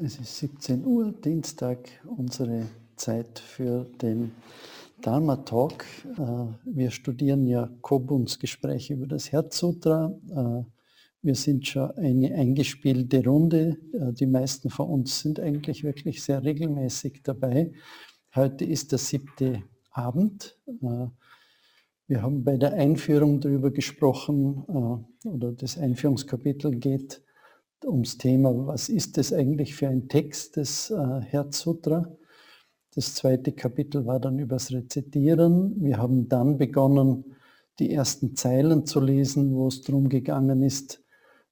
Es ist 17 Uhr, Dienstag, unsere Zeit für den Dharma Talk. Äh, wir studieren ja Kobuns Gespräche über das Herzsutra. Äh, wir sind schon eine eingespielte Runde. Äh, die meisten von uns sind eigentlich wirklich sehr regelmäßig dabei. Heute ist der siebte Abend. Wir haben bei der Einführung darüber gesprochen, oder das Einführungskapitel geht ums Thema, was ist das eigentlich für ein Text des äh, Herzsutra. Das zweite Kapitel war dann übers Rezitieren. Wir haben dann begonnen, die ersten Zeilen zu lesen, wo es darum gegangen ist,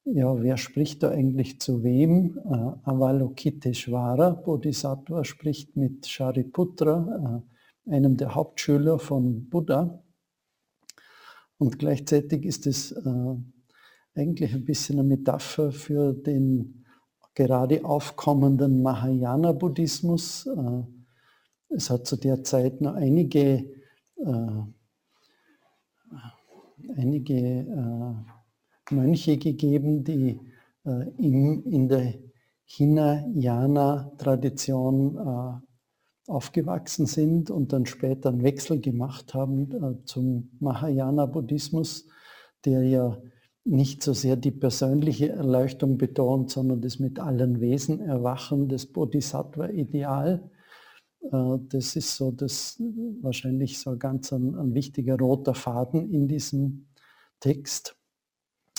ja, wer spricht da eigentlich zu wem? Äh, Avalokiteshvara, Bodhisattva, spricht mit Shariputra, äh, einem der Hauptschüler von Buddha. Und gleichzeitig ist es äh, eigentlich ein bisschen eine Metapher für den gerade aufkommenden Mahayana-Buddhismus. Äh, es hat zu der Zeit noch einige, äh, einige äh, Mönche gegeben, die in der Hinayana-Tradition aufgewachsen sind und dann später einen Wechsel gemacht haben zum Mahayana-Buddhismus, der ja nicht so sehr die persönliche Erleuchtung betont, sondern das mit allen Wesen erwachen, das Bodhisattva-Ideal. Äh, das ist so das wahrscheinlich so ganz ein, ein wichtiger roter Faden in diesem Text.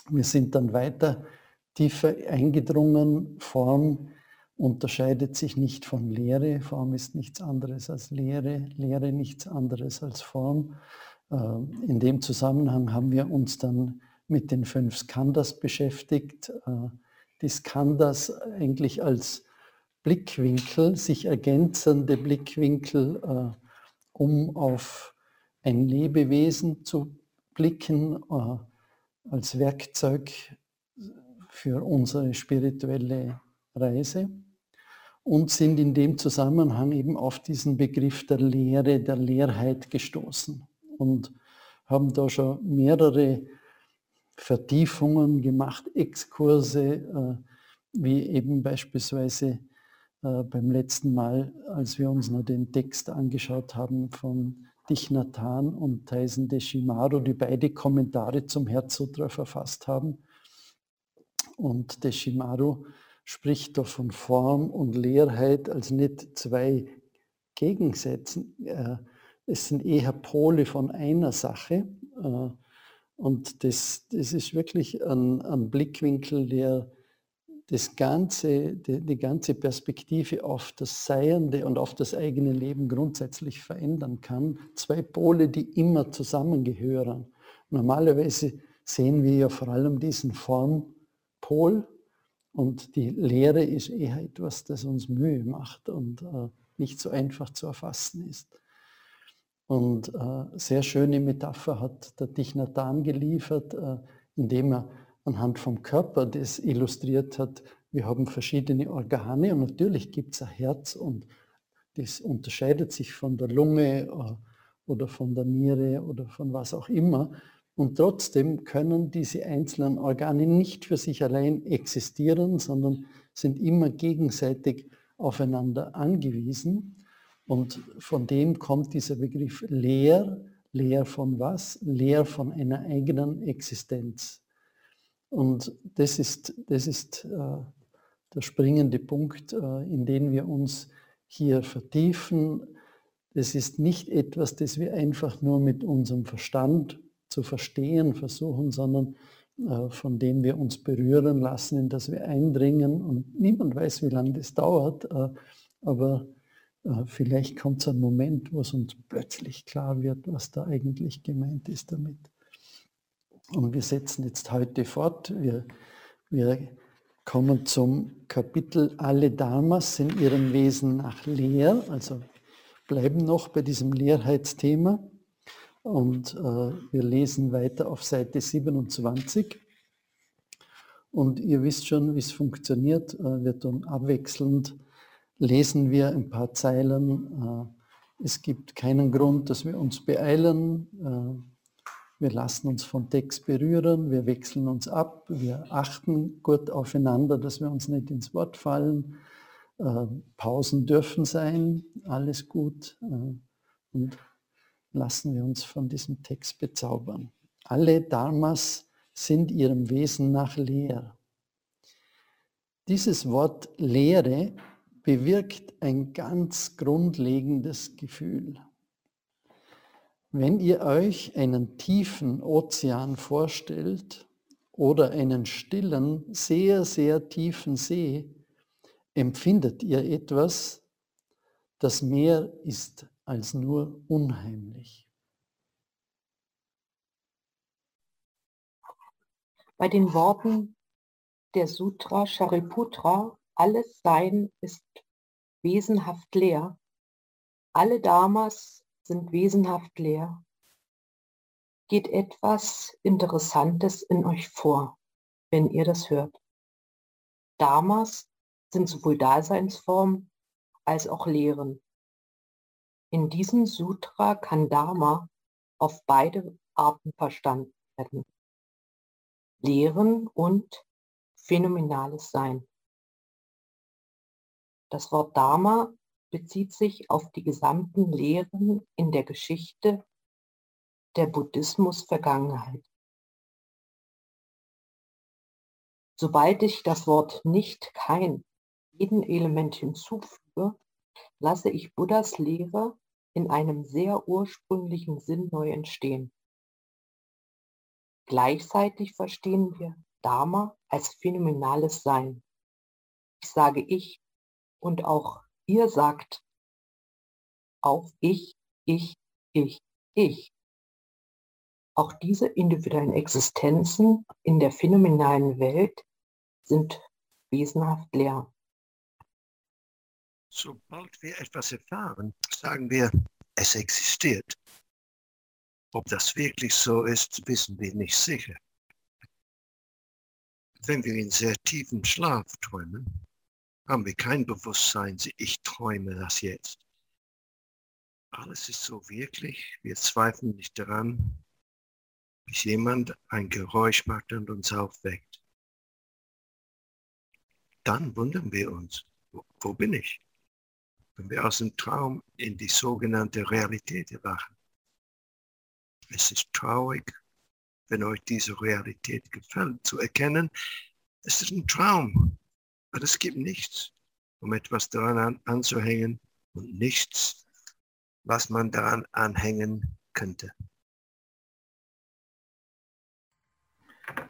Wir sind dann weiter tiefer eingedrungen. Form unterscheidet sich nicht von Lehre. Form ist nichts anderes als Lehre, Lehre nichts anderes als Form. Äh, in dem Zusammenhang haben wir uns dann mit den fünf Skandas beschäftigt. Äh, die Skandas eigentlich als Blickwinkel, sich ergänzende Blickwinkel, äh, um auf ein Lebewesen zu blicken, äh, als Werkzeug für unsere spirituelle Reise und sind in dem Zusammenhang eben auf diesen Begriff der Lehre, der Leerheit gestoßen und haben da schon mehrere Vertiefungen gemacht, Exkurse, äh, wie eben beispielsweise äh, beim letzten Mal, als wir uns noch den Text angeschaut haben von Dichnatan und Taisen Deshimaru, die beide Kommentare zum Herzsutra verfasst haben. Und Deshimaru spricht da von Form und Leerheit als nicht zwei Gegensätzen. Äh, es sind eher Pole von einer Sache. Und das, das ist wirklich ein, ein Blickwinkel, der das ganze, die, die, ganze Perspektive auf das Seiende und auf das eigene Leben grundsätzlich verändern kann. Zwei Pole, die immer zusammengehören. Normalerweise sehen wir ja vor allem diesen Formpol und die Lehre ist eher etwas, das uns Mühe macht und äh, nicht so einfach zu erfassen ist. Und äh, sehr schöne Metapher hat der Dichnatan geliefert, äh, indem er anhand vom Körper das illustriert hat. Wir haben verschiedene Organe und natürlich gibt es ein Herz und das unterscheidet sich von der Lunge äh, oder von der Niere oder von was auch immer. Und trotzdem können diese einzelnen Organe nicht für sich allein existieren, sondern sind immer gegenseitig aufeinander angewiesen. Und von dem kommt dieser Begriff leer. Leer von was? Leer von einer eigenen Existenz. Und das ist, das ist äh, der springende Punkt, äh, in den wir uns hier vertiefen. Das ist nicht etwas, das wir einfach nur mit unserem Verstand zu verstehen versuchen, sondern äh, von dem wir uns berühren lassen, in das wir eindringen. Und niemand weiß, wie lange das dauert, äh, aber vielleicht kommt es ein Moment, wo es uns plötzlich klar wird, was da eigentlich gemeint ist damit. Und wir setzen jetzt heute fort. Wir, wir kommen zum Kapitel Alle Dharmas sind ihrem Wesen nach leer, also bleiben noch bei diesem Leerheitsthema. Und äh, wir lesen weiter auf Seite 27. Und ihr wisst schon, wie es funktioniert. Äh, wir tun abwechselnd lesen wir ein paar Zeilen. Äh, es gibt keinen Grund, dass wir uns beeilen. Äh, wir lassen uns vom Text berühren, wir wechseln uns ab, wir achten gut aufeinander, dass wir uns nicht ins Wort fallen. Äh, Pausen dürfen sein, alles gut. Und lassen wir uns von diesem Text bezaubern. Alle Dharmas sind ihrem Wesen nach leer. Dieses Wort Leere bewirkt ein ganz grundlegendes Gefühl. Wenn ihr euch einen tiefen Ozean vorstellt oder einen stillen, sehr, sehr tiefen See, empfindet ihr etwas, das mehr ist als nur unheimlich. Bei den Worten der Sutra Shariputra, alles Sein ist wesenhaft leer, alle Dharmas sind wesenhaft leer, geht etwas Interessantes in euch vor, wenn ihr das hört. Dharmas sind sowohl Daseinsform als auch Lehren. In diesem Sutra kann Dharma auf beide Arten verstanden werden. Lehren und phänomenales Sein. Das Wort Dharma bezieht sich auf die gesamten Lehren in der Geschichte der Buddhismus-Vergangenheit. Sobald ich das Wort nicht kein jeden Element hinzufüge, lasse ich Buddhas Lehre in einem sehr ursprünglichen Sinn neu entstehen. Gleichzeitig verstehen wir Dharma als phänomenales Sein. Ich sage ich und auch ihr sagt auch ich, ich, ich, ich. Auch diese individuellen Existenzen in der phänomenalen Welt sind wesenhaft leer. Sobald wir etwas erfahren, sagen wir, es existiert. Ob das wirklich so ist, wissen wir nicht sicher. Wenn wir in sehr tiefem Schlaf träumen, haben wir kein Bewusstsein, ich träume das jetzt. Alles ist so wirklich, wir zweifeln nicht daran, bis jemand ein Geräusch macht und uns aufweckt. Dann wundern wir uns, wo, wo bin ich? Wenn wir aus dem Traum in die sogenannte Realität erwachen. Es ist traurig, wenn euch diese Realität gefällt, zu erkennen, es ist ein Traum. Aber es gibt nichts, um etwas daran an, anzuhängen und nichts, was man daran anhängen könnte.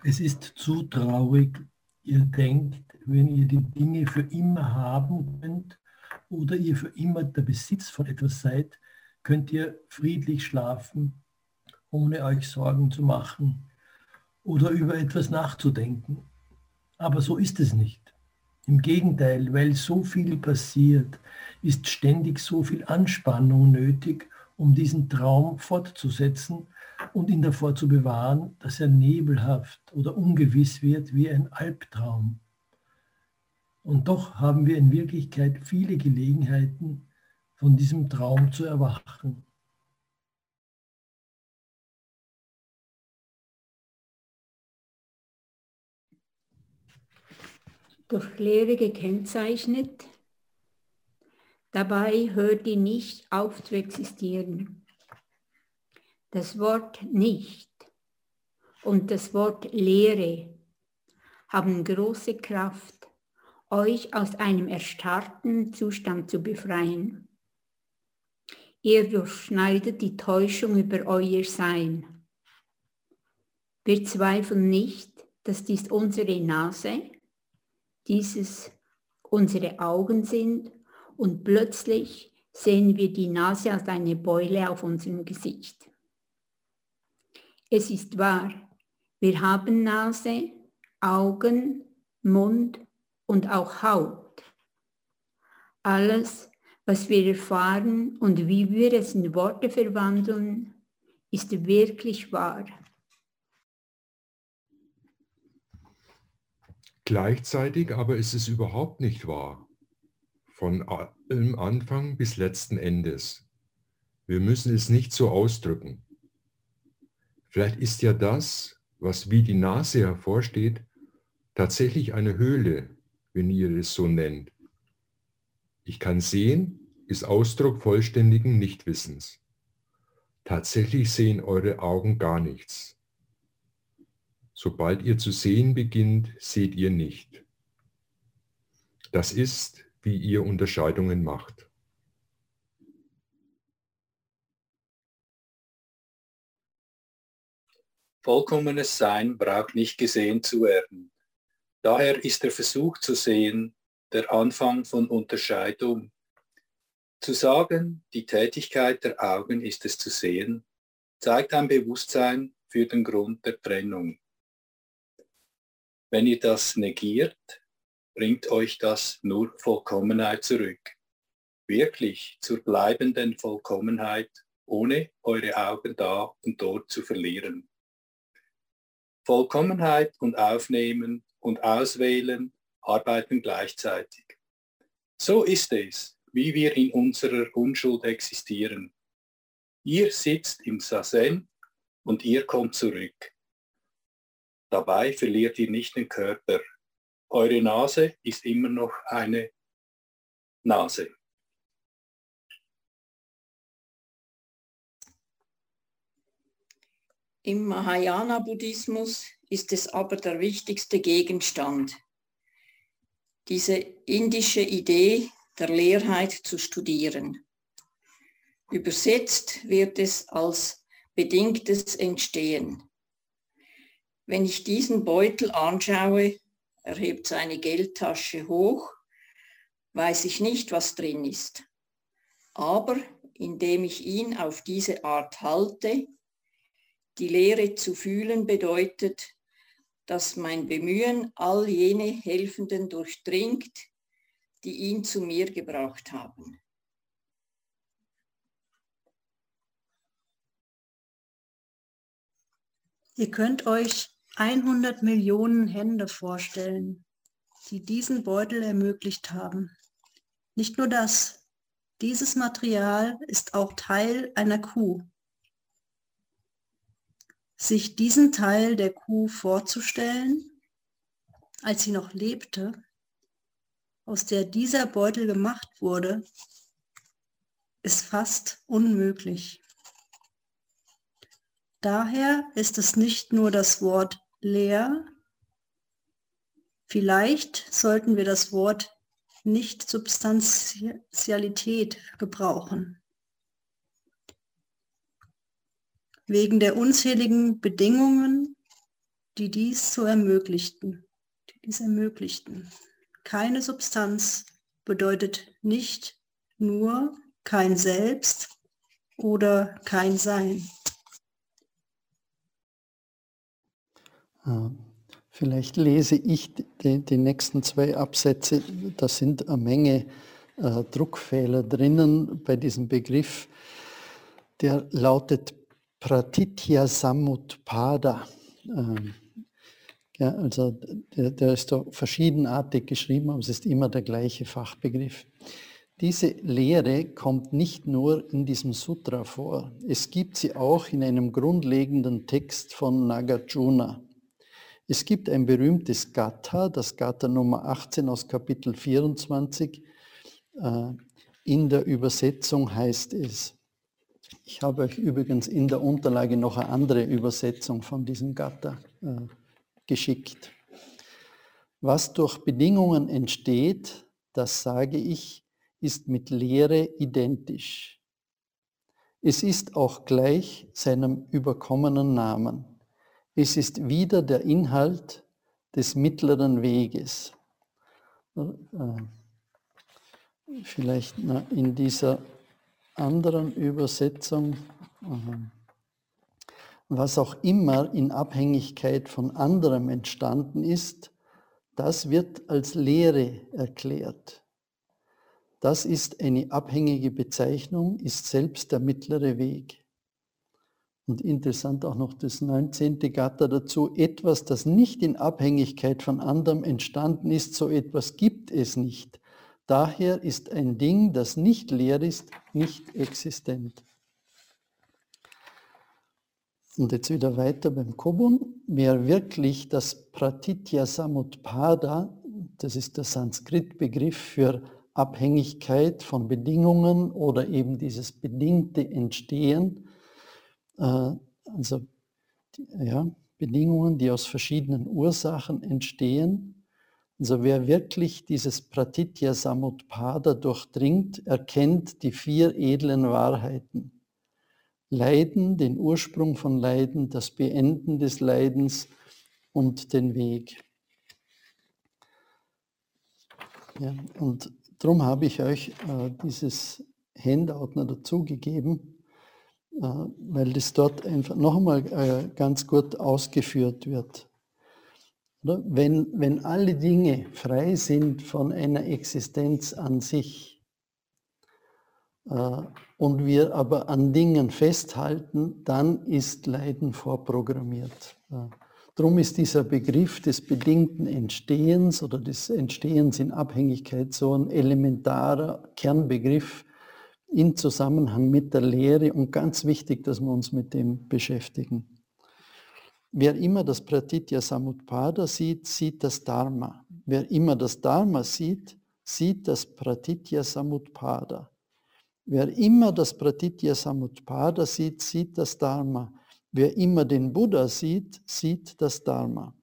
Es ist zu traurig, ihr denkt, wenn ihr die Dinge für immer haben könnt oder ihr für immer der Besitz von etwas seid, könnt ihr friedlich schlafen, ohne euch Sorgen zu machen oder über etwas nachzudenken. Aber so ist es nicht. Im Gegenteil, weil so viel passiert, ist ständig so viel Anspannung nötig, um diesen Traum fortzusetzen und ihn davor zu bewahren, dass er nebelhaft oder ungewiss wird wie ein Albtraum. Und doch haben wir in Wirklichkeit viele Gelegenheiten, von diesem Traum zu erwachen. Durch Lehre gekennzeichnet. Dabei hört die nicht auf zu existieren. Das Wort nicht und das Wort Lehre haben große Kraft, euch aus einem erstarrten Zustand zu befreien. Ihr durchschneidet die Täuschung über euer Sein. Wir zweifeln nicht, dass dies unsere Nase, dieses unsere Augen sind und plötzlich sehen wir die Nase als eine Beule auf unserem Gesicht. Es ist wahr, wir haben Nase, Augen, Mund und auch Haut. Alles, was wir erfahren und wie wir es in Worte verwandeln, ist wirklich wahr. Gleichzeitig aber ist es überhaupt nicht wahr. Von allem Anfang bis letzten Endes. Wir müssen es nicht so ausdrücken. Vielleicht ist ja das, was wie die Nase hervorsteht, tatsächlich eine Höhle, wenn ihr es so nennt. Ich kann sehen ist Ausdruck vollständigen Nichtwissens. Tatsächlich sehen eure Augen gar nichts. Sobald ihr zu sehen beginnt, seht ihr nicht. Das ist, wie ihr Unterscheidungen macht. Vollkommenes Sein braucht nicht gesehen zu werden. Daher ist der Versuch zu sehen der Anfang von Unterscheidung. Zu sagen, die Tätigkeit der Augen ist es zu sehen, zeigt ein Bewusstsein für den Grund der Trennung. Wenn ihr das negiert, bringt euch das nur Vollkommenheit zurück. Wirklich zur bleibenden Vollkommenheit, ohne eure Augen da und dort zu verlieren. Vollkommenheit und Aufnehmen und Auswählen arbeiten gleichzeitig. So ist es, wie wir in unserer Unschuld existieren. Ihr sitzt im Sazen und ihr kommt zurück. Dabei verliert ihr nicht den Körper. Eure Nase ist immer noch eine Nase. Im Mahayana-Buddhismus ist es aber der wichtigste Gegenstand. Diese indische Idee der Leerheit zu studieren. Übersetzt wird es als bedingtes Entstehen. Wenn ich diesen Beutel anschaue, erhebt seine Geldtasche hoch, weiß ich nicht, was drin ist. Aber indem ich ihn auf diese Art halte, die Lehre zu fühlen bedeutet, dass mein Bemühen all jene Helfenden durchdringt, die ihn zu mir gebracht haben. Ihr könnt euch 100 Millionen Hände vorstellen, die diesen Beutel ermöglicht haben. Nicht nur das, dieses Material ist auch Teil einer Kuh, sich diesen Teil der Kuh vorzustellen, als sie noch lebte, aus der dieser Beutel gemacht wurde, ist fast unmöglich. Daher ist es nicht nur das Wort leer, vielleicht sollten wir das Wort Nicht-Substantialität gebrauchen. wegen der unzähligen Bedingungen, die dies so ermöglichten, die dies ermöglichten. Keine Substanz bedeutet nicht nur kein Selbst oder kein Sein. Vielleicht lese ich die, die, nächsten zwei Absätze. Da sind eine Menge äh, Druckfehler drinnen bei diesem Begriff. Der lautet Pratitya Samutpada. Ähm, ja, also der, der ist da verschiedenartig geschrieben, aber es ist immer der gleiche Fachbegriff. Diese Lehre kommt nicht nur in diesem Sutra vor, es gibt sie auch in einem grundlegenden Text von Nagarjuna. Es gibt ein berühmtes Gatha, das Gatha Nummer 18 aus Kapitel 24. Äh, in der Übersetzung heißt es, ich habe euch übrigens in der Unterlage noch eine andere Übersetzung von diesem Gatter äh, geschickt. Was durch Bedingungen entsteht, das sage ich, ist mit Lehre identisch. Es ist auch gleich seinem überkommenen Namen. Es ist wieder der Inhalt des mittleren Weges. Äh, vielleicht in dieser anderen Übersetzung, was auch immer in Abhängigkeit von anderem entstanden ist, das wird als Lehre erklärt. Das ist eine abhängige Bezeichnung, ist selbst der mittlere Weg. Und interessant auch noch das 19. Gatter dazu, etwas, das nicht in Abhängigkeit von anderem entstanden ist, so etwas gibt es nicht. Daher ist ein Ding, das nicht leer ist, nicht existent. Und jetzt wieder weiter beim Kobun. Wer wirklich das Pratitya Samutpada, das ist der Sanskrit-Begriff für Abhängigkeit von Bedingungen oder eben dieses bedingte Entstehen, also ja, Bedingungen, die aus verschiedenen Ursachen entstehen. Also wer wirklich dieses Pratitya Samutpada durchdringt, erkennt die vier edlen Wahrheiten. Leiden, den Ursprung von Leiden, das Beenden des Leidens und den Weg. Ja, und darum habe ich euch äh, dieses Handout noch dazugegeben, äh, weil das dort einfach noch einmal äh, ganz gut ausgeführt wird. Wenn, wenn alle Dinge frei sind von einer Existenz an sich, äh, und wir aber an Dingen festhalten, dann ist Leiden vorprogrammiert. Darum ist dieser Begriff des bedingten Entstehens oder des Entstehens in Abhängigkeit so ein elementarer Kernbegriff in Zusammenhang mit der Lehre und ganz wichtig, dass wir uns mit dem beschäftigen. Wer immer das Pratitya Samutpada sieht, sieht das Dharma. Wer immer das Dharma sieht, sieht das Pratitya Samutpada. Wer immer das Pratitya Samutpada sieht, sieht das Dharma. Wer immer den Buddha sieht, sieht das Dharma.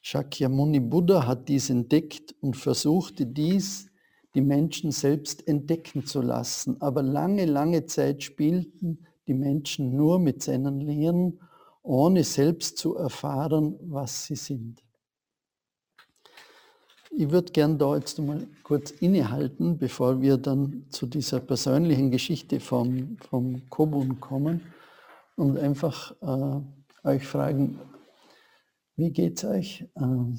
Shakyamuni Buddha hat dies entdeckt und versuchte dies die Menschen selbst entdecken zu lassen. Aber lange, lange Zeit spielten die Menschen nur mit seinen Lehren, ohne selbst zu erfahren, was sie sind. Ich würde gern da jetzt mal kurz innehalten, bevor wir dann zu dieser persönlichen Geschichte vom, vom Kobun kommen und einfach äh, euch fragen, wie geht es euch? Ähm,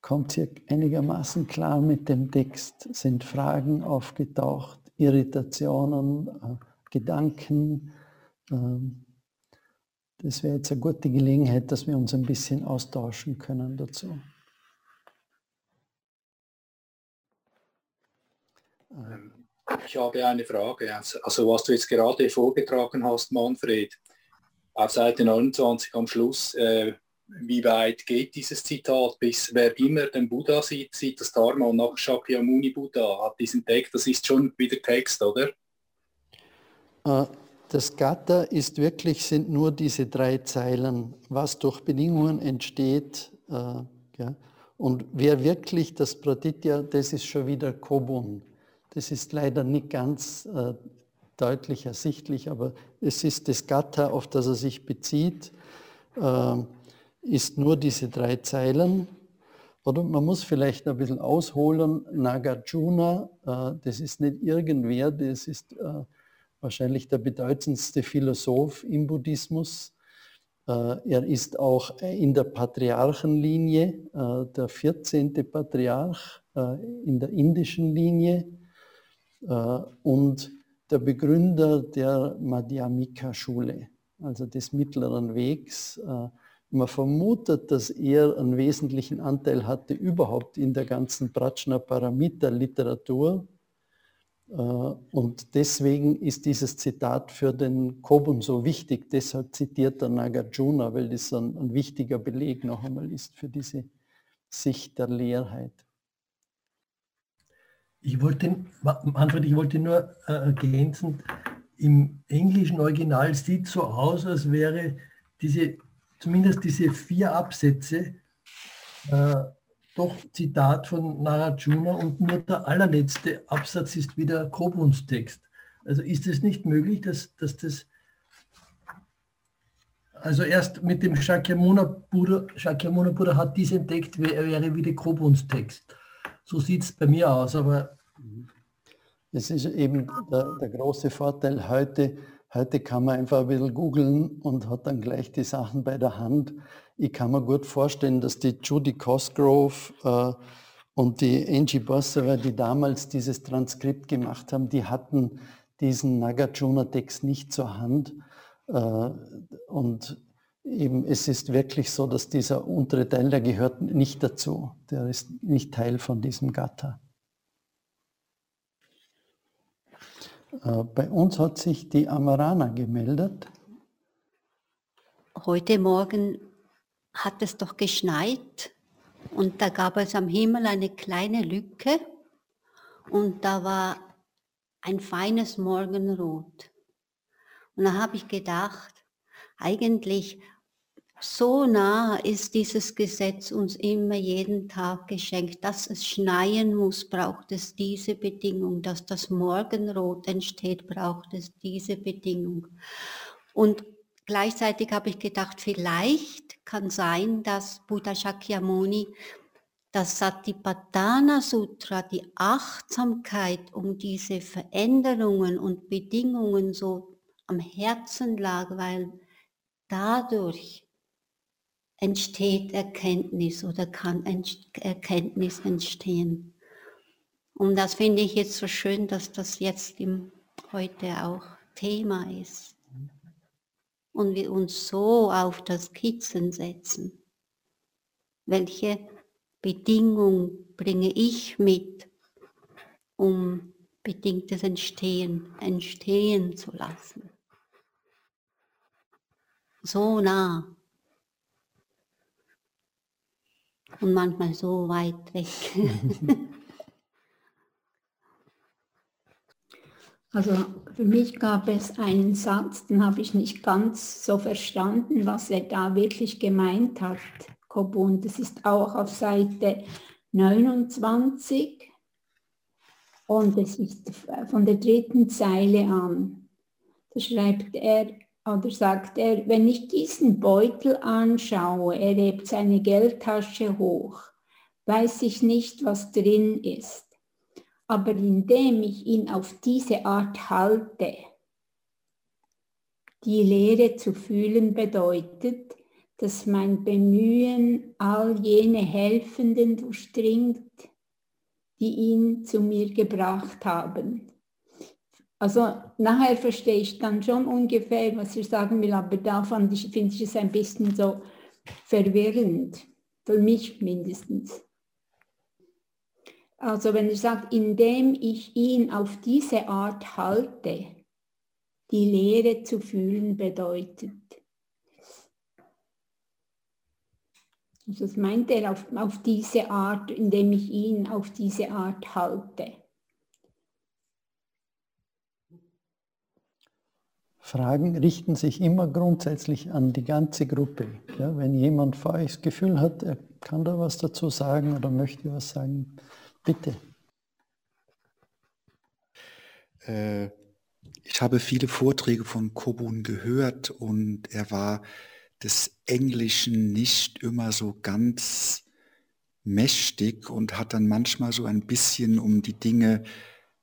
kommt ihr einigermaßen klar mit dem Text? Sind Fragen aufgetaucht, Irritationen, äh, Gedanken? Ähm, das wäre jetzt eine gute Gelegenheit, dass wir uns ein bisschen austauschen können dazu. Ähm, ich habe eine Frage. Also was du jetzt gerade vorgetragen hast, Manfred, auf Seite 29 am Schluss, äh, wie weit geht dieses Zitat, bis wer immer den Buddha sieht, sieht das Dharma und nach Shakyamuni Buddha hat diesen Text, das ist schon wieder Text, oder? Äh, das Gatha ist wirklich, sind nur diese drei Zeilen, was durch Bedingungen entsteht. Äh, ja. Und wer wirklich das Pratitya, das ist schon wieder Kobun. Das ist leider nicht ganz äh, deutlich ersichtlich, aber es ist das Gatha, auf das er sich bezieht, äh, ist nur diese drei Zeilen. Oder man muss vielleicht ein bisschen ausholen. Nagarjuna, äh, das ist nicht irgendwer, das ist äh, wahrscheinlich der bedeutendste Philosoph im Buddhismus. Äh, er ist auch in der Patriarchenlinie, der 14. Patriarch in der indischen Linie und der Begründer der Madhyamika-Schule, also des mittleren Wegs. Man vermutet, dass er einen wesentlichen Anteil hatte überhaupt in der ganzen Prajna-Paramita-Literatur. Äh, und deswegen ist dieses Zitat für den Kobun so wichtig. Deshalb zitiert er Nagarjuna, weil das ein, ein wichtiger Beleg noch einmal ist für diese Sicht der Leerheit. Ich wollte, Manfred, ich wollte nur äh, ergänzen, im englischen Original sieht so aus, als wäre diese, zumindest diese vier Absätze äh, doch Zitat von Narajuna und nur der allerletzte Absatz ist wieder Kobuns Text. Also ist es nicht möglich, dass, dass das also erst mit dem Shakyamuna Buddha, Shakyamuna Buddha hat dies entdeckt, wäre wieder Kobuns Text. So sieht es bei mir aus, aber... Es ist eben der, der, große Vorteil heute, heute kann man einfach ein bisschen googeln und hat dann gleich die Sachen bei der Hand. Ich kann mir gut vorstellen, dass die Judy Cosgrove äh, und die Angie Bosserer, die damals dieses Transkript gemacht haben, die hatten diesen Nagarjuna-Text nicht zur Hand. Äh, und eben es ist wirklich so, dass dieser untere Teil, der gehört nicht dazu. Der ist nicht Teil von diesem Gatter. Äh, bei uns hat sich die Amarana gemeldet. Heute Morgen hat es doch geschneit Und da gab es am Himmel eine kleine Lücke und da war ein feines Morgenrot. Und da habe ich gedacht, eigentlich so nah ist dieses Gesetz uns immer jeden Tag geschenkt. Dass es schneien muss, braucht es diese Bedingung. Dass das Morgenrot entsteht, braucht es diese Bedingung. Und gleichzeitig habe ich gedacht, vielleicht kann sein, dass Buddha Shakyamuni das Satipatthana Sutra, die Achtsamkeit um diese Veränderungen und Bedingungen so am Herzen lag, weil dadurch entsteht Erkenntnis oder kann Erkenntnis entstehen. Und das finde ich jetzt so schön, dass das jetzt im, heute auch Thema ist. Und wir uns so auf das Kitzen setzen. Welche Bedingung bringe ich mit, um bedingtes Entstehen entstehen zu lassen? So nah und manchmal so weit weg. Also für mich gab es einen Satz, den habe ich nicht ganz so verstanden, was er da wirklich gemeint hat. Kobun, das ist auch auf Seite 29 und es ist von der dritten Zeile an. Da schreibt er, oder sagt er, wenn ich diesen Beutel anschaue, er hebt seine Geldtasche hoch, weiß ich nicht, was drin ist. Aber indem ich ihn auf diese Art halte, die Lehre zu fühlen bedeutet, dass mein Bemühen all jene Helfenden durchdringt, die ihn zu mir gebracht haben. Also nachher verstehe ich dann schon ungefähr, was ihr sagen will, aber da fand ich, finde ich es ein bisschen so verwirrend, für mich mindestens. Also wenn er sagt, indem ich ihn auf diese Art halte, die Lehre zu fühlen bedeutet. Also das meint er auf, auf diese Art, indem ich ihn auf diese Art halte. Fragen richten sich immer grundsätzlich an die ganze Gruppe. Ja, wenn jemand vor euch das Gefühl hat, er kann da was dazu sagen oder möchte was sagen, bitte. Äh, ich habe viele Vorträge von Kobun gehört und er war des Englischen nicht immer so ganz mächtig und hat dann manchmal so ein bisschen um die Dinge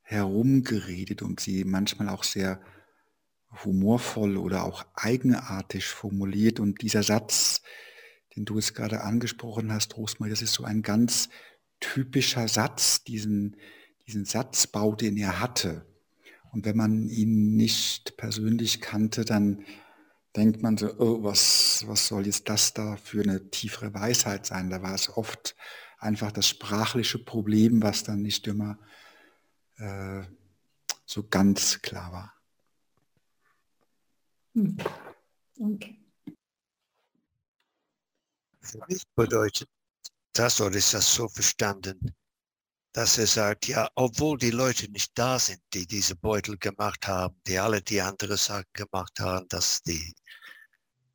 herumgeredet und sie manchmal auch sehr humorvoll oder auch eigenartig formuliert. Und dieser Satz, den du es gerade angesprochen hast, Rosmarie, das ist so ein ganz typischer Satz, diesen, diesen Satzbau, den er hatte. Und wenn man ihn nicht persönlich kannte, dann denkt man so, oh, was, was soll jetzt das da für eine tiefere Weisheit sein? Da war es oft einfach das sprachliche Problem, was dann nicht immer äh, so ganz klar war. Danke. Für mich bedeutet das, oder ist das so verstanden, dass er sagt, ja, obwohl die Leute nicht da sind, die diese Beutel gemacht haben, die alle die andere Sachen gemacht haben, dass die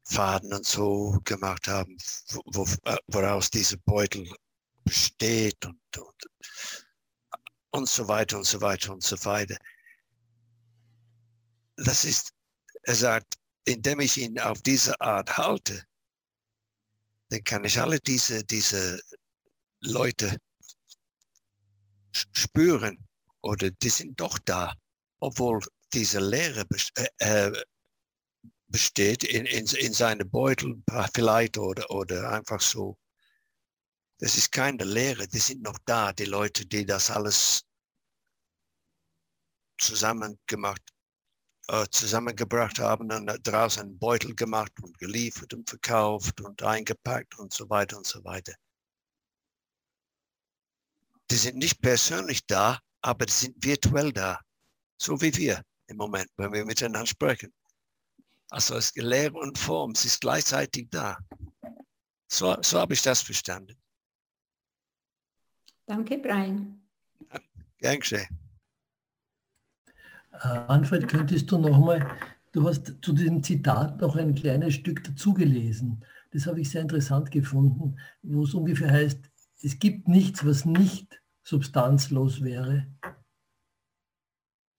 Faden und so gemacht haben, wo, woraus diese Beutel besteht und, und, und so weiter und so weiter und so weiter. Das ist er sagt, indem ich ihn auf diese Art halte, dann kann ich alle diese, diese Leute spüren oder die sind doch da, obwohl diese Lehre äh, äh, besteht in, in, in seine Beutel vielleicht oder, oder einfach so. Das ist keine Lehre, die sind noch da, die Leute, die das alles zusammen gemacht äh, zusammengebracht haben und draußen einen Beutel gemacht und geliefert und verkauft und eingepackt und so weiter und so weiter. Die sind nicht persönlich da, aber die sind virtuell da, so wie wir im Moment, wenn wir miteinander sprechen. Also es Lehre und Form, es ist gleichzeitig da. So, so habe ich das verstanden. Danke, Brian. Gern geschehen. Äh, Manfred, könntest du nochmal, du hast zu diesem Zitat noch ein kleines Stück dazugelesen. Das habe ich sehr interessant gefunden, wo es ungefähr heißt, es gibt nichts, was nicht substanzlos wäre.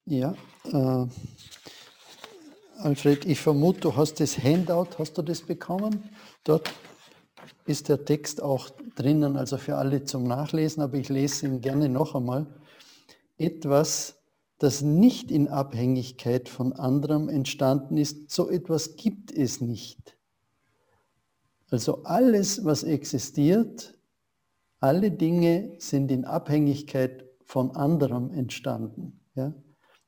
Ja, äh, Alfred, ich vermute, du hast das Handout, hast du das bekommen? Dort ist der Text auch drinnen, also für alle zum Nachlesen, aber ich lese ihn gerne noch einmal. Etwas, das nicht in Abhängigkeit von anderem entstanden ist, so etwas gibt es nicht. Also alles, was existiert, alle Dinge sind in Abhängigkeit von anderem entstanden. Ja?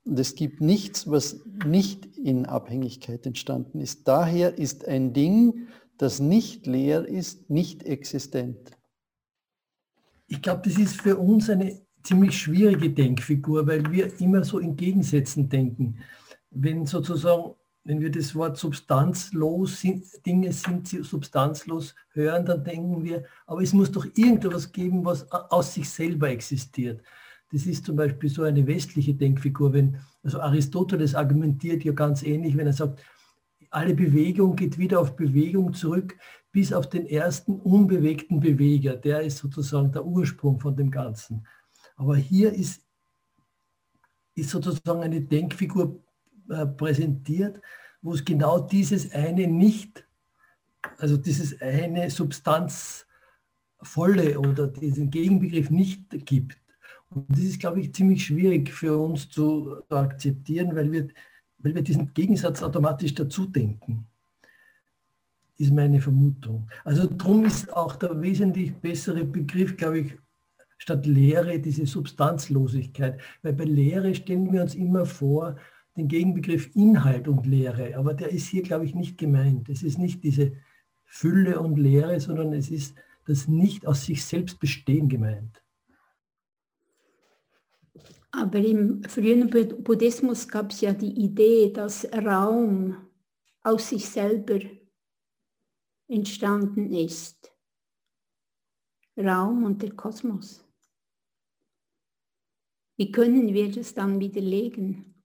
Und es gibt nichts, was nicht in Abhängigkeit entstanden ist. Daher ist ein Ding, das nicht leer ist, nicht existent. Ich glaube, das ist für uns eine ziemlich schwierige Denkfigur, weil wir immer so in Gegensätzen denken. Wenn sozusagen, wenn wir das Wort substanzlos, sind, Dinge sind substanzlos hören, dann denken wir, aber es muss doch irgendetwas geben, was aus sich selber existiert. Das ist zum Beispiel so eine westliche Denkfigur, wenn, also Aristoteles argumentiert ja ganz ähnlich, wenn er sagt, alle Bewegung geht wieder auf Bewegung zurück, bis auf den ersten unbewegten Beweger. Der ist sozusagen der Ursprung von dem Ganzen. Aber hier ist, ist sozusagen eine Denkfigur äh, präsentiert, wo es genau dieses eine nicht, also dieses eine Substanzvolle oder diesen Gegenbegriff nicht gibt. Und das ist, glaube ich, ziemlich schwierig für uns zu, zu akzeptieren, weil wir, weil wir diesen Gegensatz automatisch dazu denken. Ist meine Vermutung. Also darum ist auch der wesentlich bessere Begriff, glaube ich, statt Lehre diese Substanzlosigkeit. Weil bei Lehre stellen wir uns immer vor den Gegenbegriff Inhalt und Lehre. Aber der ist hier, glaube ich, nicht gemeint. Es ist nicht diese Fülle und Lehre, sondern es ist das nicht aus sich selbst bestehen gemeint. Aber im frühen Buddhismus gab es ja die Idee, dass Raum aus sich selber entstanden ist. Raum und der Kosmos. Wie können wir das dann widerlegen?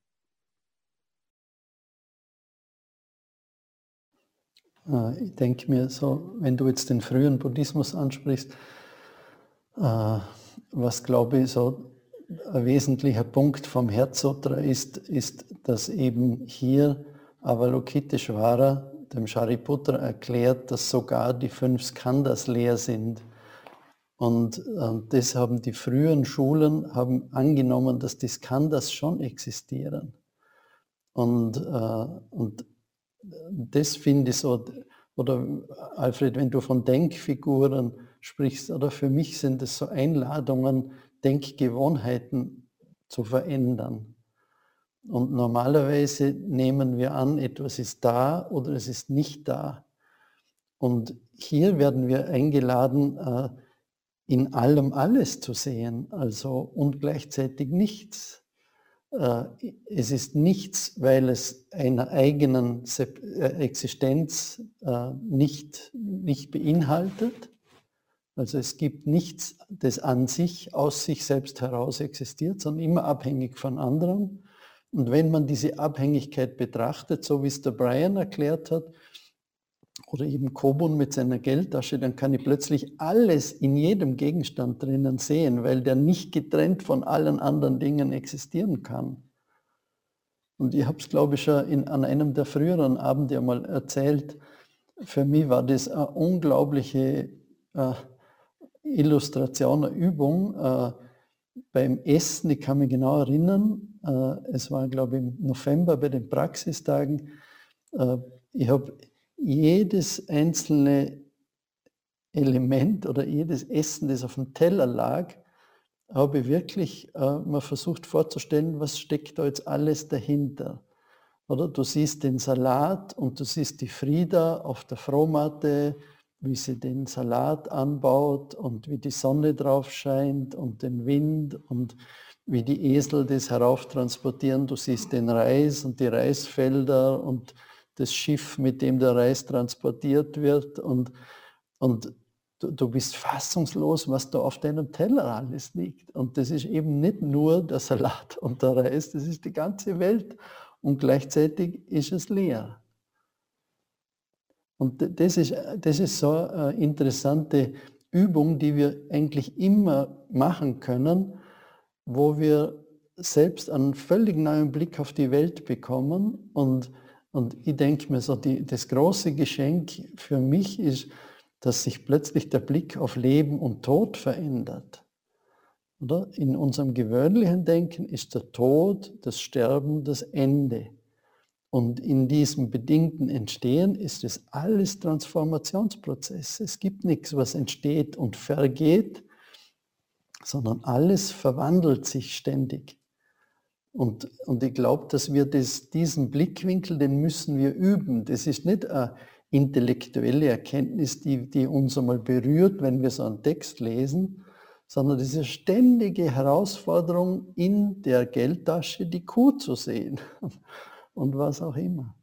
Äh, ich denke mir so, wenn du jetzt den frühen Buddhismus ansprichst, äh, was glaube ich so ein wesentlicher Punkt vom Herzsutra ist, ist, dass eben hier Avalokiteshvara dem Shariputra erklärt, dass sogar die fünf Skandhas leer sind. Und äh, das haben die frühen Schulen haben angenommen, dass die Skandhas schon existieren. Und, äh, und das finde ich so, oder Alfred, wenn du von Denkfiguren sprichst, oder für mich sind es so Einladungen, Denkgewohnheiten zu verändern. Und normalerweise nehmen wir an, etwas ist da oder es ist nicht da. Und hier werden wir eingeladen, äh, in allem alles zu sehen, also und gleichzeitig nichts. Äh, es ist nichts, weil es einer eigenen äh, Existenz nicht, nicht beinhaltet, also es gibt nichts, das an sich, aus sich selbst heraus existiert, sondern immer abhängig von anderen. Und wenn man diese Abhängigkeit betrachtet, so wie es der Brian erklärt hat, oder eben Kobun mit seiner Geldtasche, dann kann ich plötzlich alles in jedem Gegenstand drinnen sehen, weil der nicht getrennt von allen anderen Dingen existieren kann. Und ich habe es, glaube ich, schon in, an einem der früheren Abende einmal erzählt. Für mich war das eine unglaubliche äh, Illustration, eine Übung äh, beim Essen. Ich kann mich genau erinnern, äh, es war, glaube ich, im November bei den Praxistagen. Äh, ich habe jedes einzelne Element oder jedes Essen, das auf dem Teller lag, habe ich wirklich äh, mal versucht vorzustellen, was steckt da jetzt alles dahinter. Oder du siehst den Salat und du siehst die Frieda auf der Frohmatte, wie sie den Salat anbaut und wie die Sonne drauf scheint und den Wind und wie die Esel das herauftransportieren. Du siehst den Reis und die Reisfelder und das Schiff, mit dem der Reis transportiert wird. Und, und du, du bist fassungslos, was da auf deinem Teller alles liegt. Und das ist eben nicht nur der Salat und der Reis, das ist die ganze Welt. Und gleichzeitig ist es leer. Und das ist, das ist so eine interessante Übung, die wir eigentlich immer machen können, wo wir selbst einen völlig neuen Blick auf die Welt bekommen. Und, und ich denke mir so, die, das große Geschenk für mich ist, dass sich plötzlich der Blick auf Leben und Tod verändert. Oder? In unserem gewöhnlichen Denken ist der Tod, das Sterben, das Ende. Und in diesem bedingten Entstehen ist es alles Transformationsprozess. Es gibt nichts, was entsteht und vergeht, sondern alles verwandelt sich ständig. Und, und ich glaube, dass wir das, diesen Blickwinkel, den müssen wir üben. Das ist nicht eine intellektuelle Erkenntnis, die, die uns einmal berührt, wenn wir so einen Text lesen, sondern diese ständige Herausforderung, in der Geldtasche die Kuh zu sehen und was auch immer.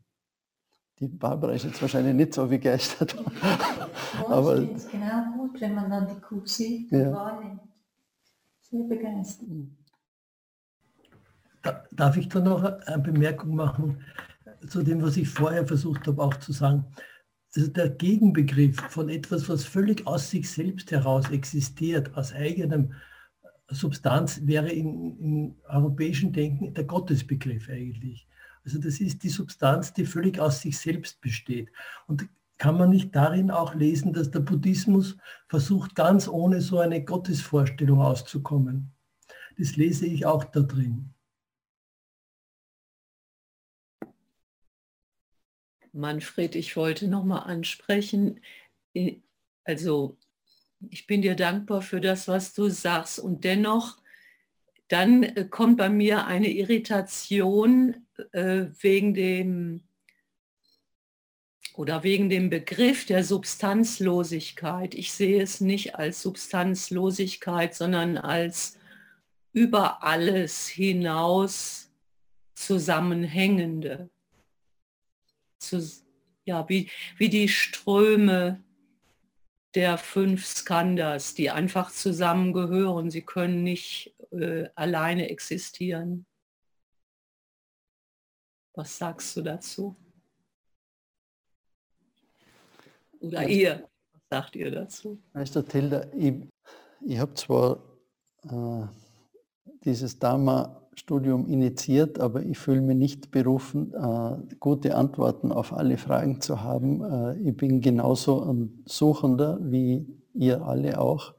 Die Barbara ist jetzt wahrscheinlich nicht so begeistert. Ja, aber es genau gut, wenn man dann die Kuh sieht und ja. wahrnimmt. Sehr begeistert. Darf ich da noch eine Bemerkung machen zu dem, was ich vorher versucht habe auch zu sagen? Also der Gegenbegriff von etwas, was völlig aus sich selbst heraus existiert, aus eigenem Substanz, wäre im europäischen Denken der Gottesbegriff eigentlich. Also das ist die Substanz, die völlig aus sich selbst besteht. Und kann man nicht darin auch lesen, dass der Buddhismus versucht, ganz ohne so eine Gottesvorstellung auszukommen? Das lese ich auch da drin. Manfred, ich wollte noch mal ansprechen, also ich bin dir dankbar für das, was du sagst und dennoch, dann äh, kommt bei mir eine Irritation äh, wegen dem oder wegen dem Begriff der Substanzlosigkeit. Ich sehe es nicht als Substanzlosigkeit, sondern als über alles hinaus zusammenhängende zu, ja, wie, wie die Ströme der fünf Skandas, die einfach zusammengehören. Sie können nicht äh, alleine existieren. Was sagst du dazu? Oder ja. ihr, was sagt ihr dazu? Weißt du, Tilda, ich, ich habe zwar äh, dieses Dharma Studium initiiert, aber ich fühle mich nicht berufen, äh, gute Antworten auf alle Fragen zu haben. Äh, ich bin genauso ein Suchender wie ihr alle auch.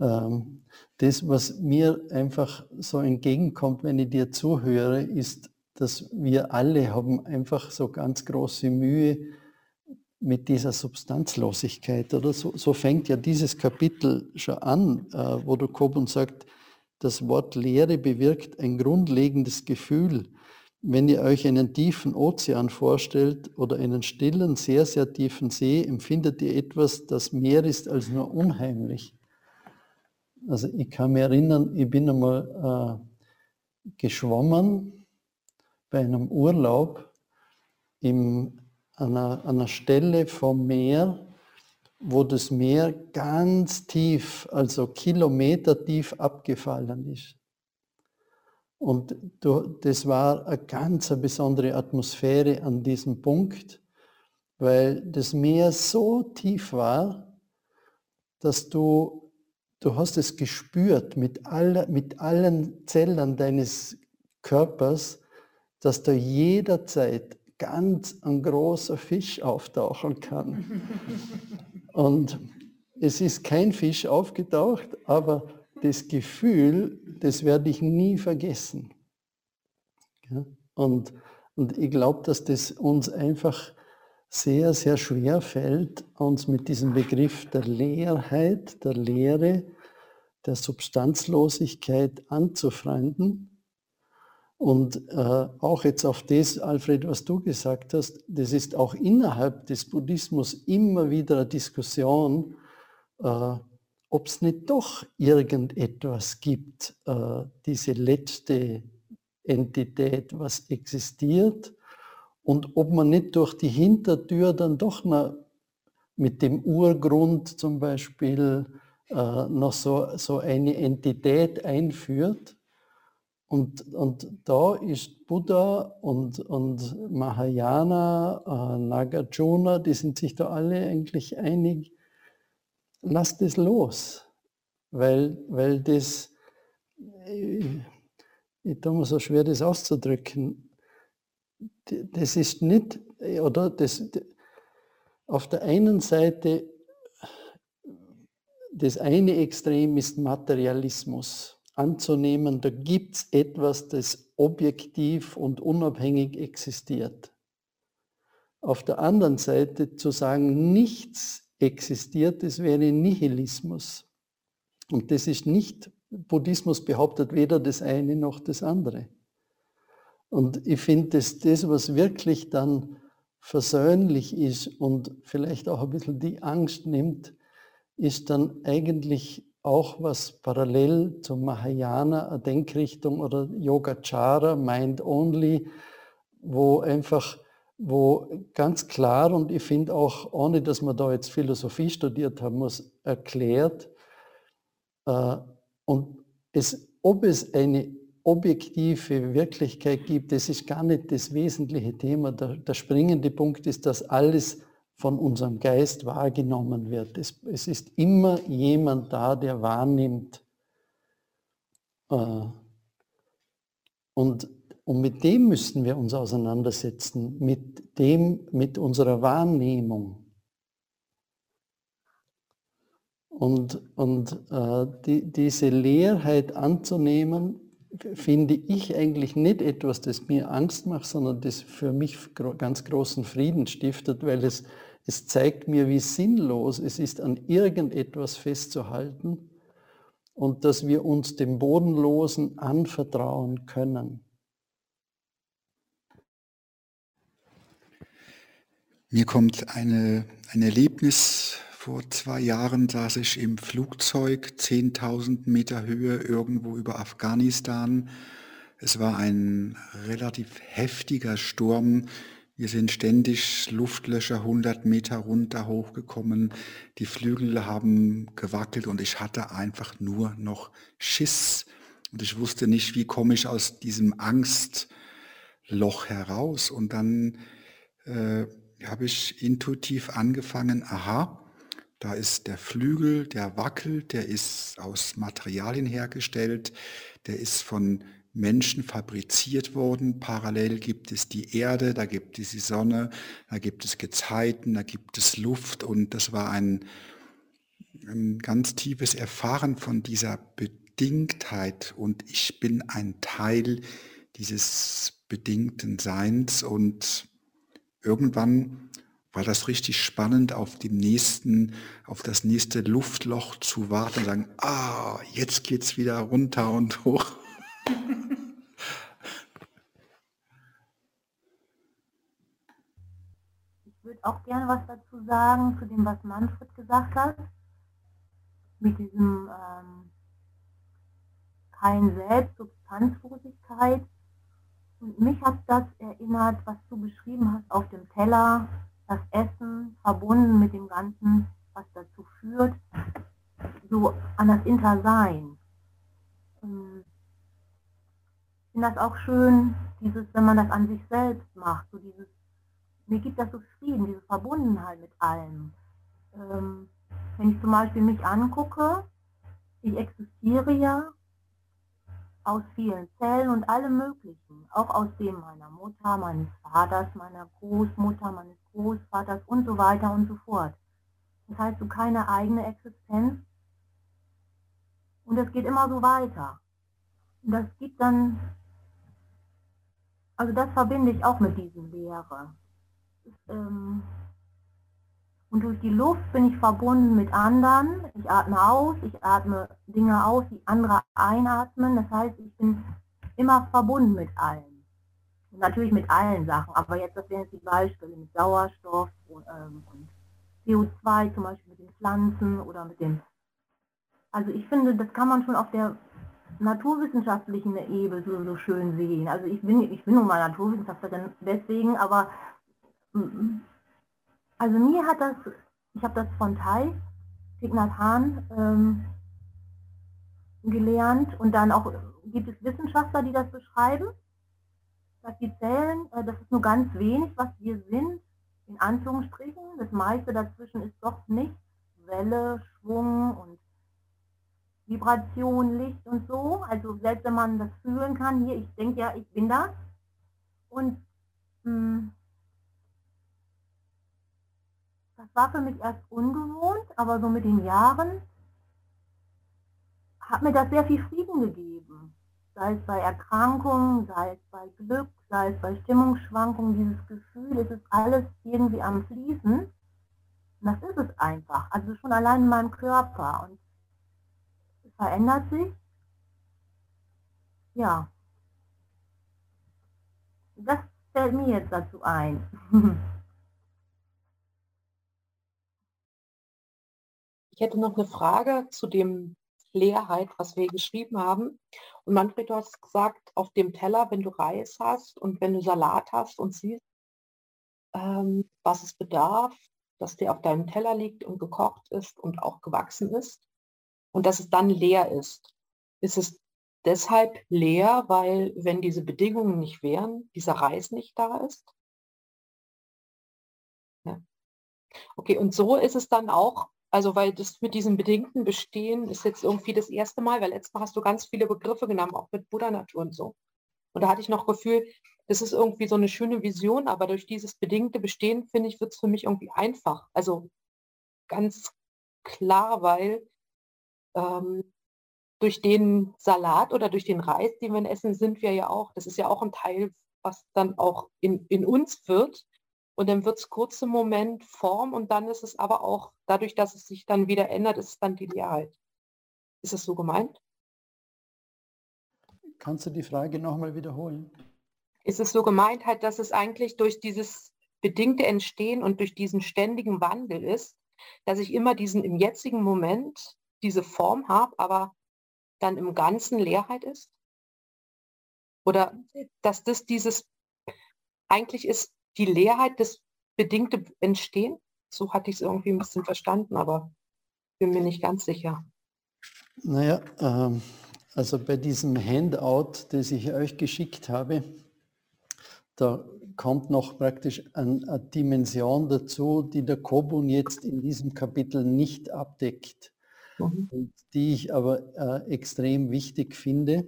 Ähm, das, was mir einfach so entgegenkommt, wenn ich dir zuhöre, ist, dass wir alle haben einfach so ganz große Mühe mit dieser Substanzlosigkeit. Oder so, so fängt ja dieses Kapitel schon an, äh, wo der Kobun sagt, das Wort Leere bewirkt ein grundlegendes Gefühl. Wenn ihr euch einen tiefen Ozean vorstellt oder einen stillen, sehr, sehr tiefen See, empfindet ihr etwas, das mehr ist als nur unheimlich. Also ich kann mich erinnern, ich bin einmal äh, geschwommen bei einem Urlaub in einer, einer Stelle vom Meer, wo das Meer ganz tief, also Kilometer tief abgefallen ist. Und das war eine ganz besondere Atmosphäre an diesem Punkt, weil das Meer so tief war, dass du, du hast es gespürt mit, aller, mit allen Zellen deines Körpers, dass da jederzeit ganz ein großer Fisch auftauchen kann. Und es ist kein Fisch aufgetaucht, aber das Gefühl, das werde ich nie vergessen. Und, und ich glaube, dass das uns einfach sehr, sehr schwer fällt, uns mit diesem Begriff der Leerheit, der Leere, der Substanzlosigkeit anzufreunden und äh, auch jetzt auf das, Alfred, was du gesagt hast, das ist auch innerhalb des Buddhismus immer wieder eine Diskussion, äh, ob es nicht doch irgendetwas gibt, äh, diese letzte Entität, was existiert, und ob man nicht durch die Hintertür dann doch noch mit dem Urgrund zum Beispiel äh, noch so, so eine Entität einführt. Und, und da ist Buddha und, und Mahayana, äh, Nagarjuna, die sind sich da alle eigentlich einig, lasst es los, weil, weil das, ich, ich tue mir so schwer, das auszudrücken, das ist nicht, oder das, auf der einen Seite, das eine Extrem ist Materialismus, anzunehmen, da gibt es etwas, das objektiv und unabhängig existiert. Auf der anderen Seite zu sagen, nichts existiert, das wäre Nihilismus. Und das ist nicht, Buddhismus behauptet weder das eine noch das andere. Und ich finde, dass das, was wirklich dann versöhnlich ist und vielleicht auch ein bisschen die Angst nimmt, ist dann eigentlich auch was parallel zum Mahayana, Denkrichtung oder Yogacara, Mind Only, wo einfach, wo ganz klar und ich finde auch, ohne dass man da jetzt Philosophie studiert haben muss, erklärt, äh, und es, ob es eine objektive Wirklichkeit gibt, das ist gar nicht das wesentliche Thema. Der, der springende Punkt ist, dass alles von unserem Geist wahrgenommen wird. Es, es ist immer jemand da, der wahrnimmt. Äh, und, und mit dem müssen wir uns auseinandersetzen, mit dem, mit unserer Wahrnehmung. Und, und äh, die, diese Leerheit anzunehmen, finde ich eigentlich nicht etwas, das mir Angst macht, sondern das für mich ganz großen Frieden stiftet, weil es, es zeigt mir, wie sinnlos es ist, an irgendetwas festzuhalten und dass wir uns dem Bodenlosen anvertrauen können. Mir kommt eine, ein Erlebnis vor zwei Jahren saß ich im Flugzeug, 10.000 Meter Höhe, irgendwo über Afghanistan. Es war ein relativ heftiger Sturm. Wir sind ständig Luftlöcher 100 Meter runter hochgekommen. Die Flügel haben gewackelt und ich hatte einfach nur noch Schiss. Und ich wusste nicht, wie komme ich aus diesem Angstloch heraus. Und dann äh, habe ich intuitiv angefangen, aha, da ist der Flügel, der wackelt, der ist aus Materialien hergestellt, der ist von Menschen fabriziert worden. Parallel gibt es die Erde, da gibt es die Sonne, da gibt es Gezeiten, da gibt es Luft und das war ein, ein ganz tiefes Erfahren von dieser Bedingtheit und ich bin ein Teil dieses bedingten Seins und irgendwann war das richtig spannend, auf dem nächsten, auf das nächste Luftloch zu warten und sagen, ah, jetzt geht's wieder runter und hoch. Ich würde auch gerne was dazu sagen, zu dem, was Manfred gesagt hat, mit diesem ähm, kein Selbst, Substanzlosigkeit. Und mich hat das erinnert, was du beschrieben hast auf dem Teller, das Essen verbunden mit dem Ganzen, was dazu führt, so an das Intersein. Ähm, ich finde das auch schön, dieses, wenn man das an sich selbst macht, so dieses, mir gibt das so Frieden, diese Verbundenheit mit allem. Ähm, wenn ich zum Beispiel mich angucke, ich existiere ja aus vielen Zellen und allem Möglichen, auch aus dem meiner Mutter, meines Vaters, meiner Großmutter, meines Großvaters und so weiter und so fort. Das heißt, du keine eigene Existenz und es geht immer so weiter. Und das gibt dann, also das verbinde ich auch mit diesem Lehre. Ähm, und durch die Luft bin ich verbunden mit anderen. Ich atme aus, ich atme Dinge aus, die andere einatmen. Das heißt, ich bin immer verbunden mit allen. Und natürlich mit allen Sachen, aber jetzt, das wären jetzt die Beispiele mit Sauerstoff und, ähm, und CO2 zum Beispiel mit den Pflanzen oder mit den... Also ich finde, das kann man schon auf der naturwissenschaftlichen Ebene so, so schön sehen. Also ich bin, ich bin nun mal Naturwissenschaftlerin deswegen, aber mm, also mir hat das ich habe das von Thai, Nhat Hanh, ähm, gelernt und dann auch gibt es Wissenschaftler, die das beschreiben, dass sie zählen, äh, das ist nur ganz wenig, was wir sind, in Anführungsstrichen. Das meiste dazwischen ist doch nicht Welle, Schwung und Vibration, Licht und so. Also selbst wenn man das fühlen kann, hier, ich denke ja, ich bin das. Und mh, hm, das war für mich erst ungewohnt, aber so mit den Jahren hat mir das sehr viel Frieden gegeben. Sei es bei Erkrankungen, sei es bei Glück, sei es bei Stimmungsschwankungen, dieses Gefühl, es ist alles irgendwie am Fließen. Und das ist es einfach. Also schon allein in meinem Körper. Und verändert sich. Ja. Das fällt mir jetzt dazu ein. Ich hätte noch eine Frage zu dem Leerheit, was wir geschrieben haben. Und Manfred, du hast gesagt, auf dem Teller, wenn du Reis hast und wenn du Salat hast und siehst, ähm, was es bedarf, dass der auf deinem Teller liegt und gekocht ist und auch gewachsen ist und dass es dann leer ist. Ist es deshalb leer, weil wenn diese Bedingungen nicht wären, dieser Reis nicht da ist? Ja. Okay, und so ist es dann auch also weil das mit diesem bedingten Bestehen ist jetzt irgendwie das erste Mal, weil letztes Mal hast du ganz viele Begriffe genommen, auch mit Buddha-Natur und so. Und da hatte ich noch Gefühl, das ist irgendwie so eine schöne Vision, aber durch dieses bedingte Bestehen, finde ich, wird es für mich irgendwie einfach. Also ganz klar, weil ähm, durch den Salat oder durch den Reis, den wir essen, sind wir ja auch, das ist ja auch ein Teil, was dann auch in, in uns wird. Und dann wird es kurz im Moment Form und dann ist es aber auch, dadurch, dass es sich dann wieder ändert, ist es dann die Leerheit. Ist es so gemeint? Kannst du die Frage nochmal wiederholen? Ist es so gemeint halt, dass es eigentlich durch dieses bedingte Entstehen und durch diesen ständigen Wandel ist, dass ich immer diesen im jetzigen Moment diese Form habe, aber dann im Ganzen Leerheit ist? Oder dass das dieses, eigentlich ist die Leerheit, das bedingte Entstehen. So hatte ich es irgendwie ein bisschen verstanden, aber bin mir nicht ganz sicher. Naja, ähm, also bei diesem Handout, das ich euch geschickt habe, da kommt noch praktisch eine Dimension dazu, die der Kobun jetzt in diesem Kapitel nicht abdeckt, mhm. die ich aber äh, extrem wichtig finde.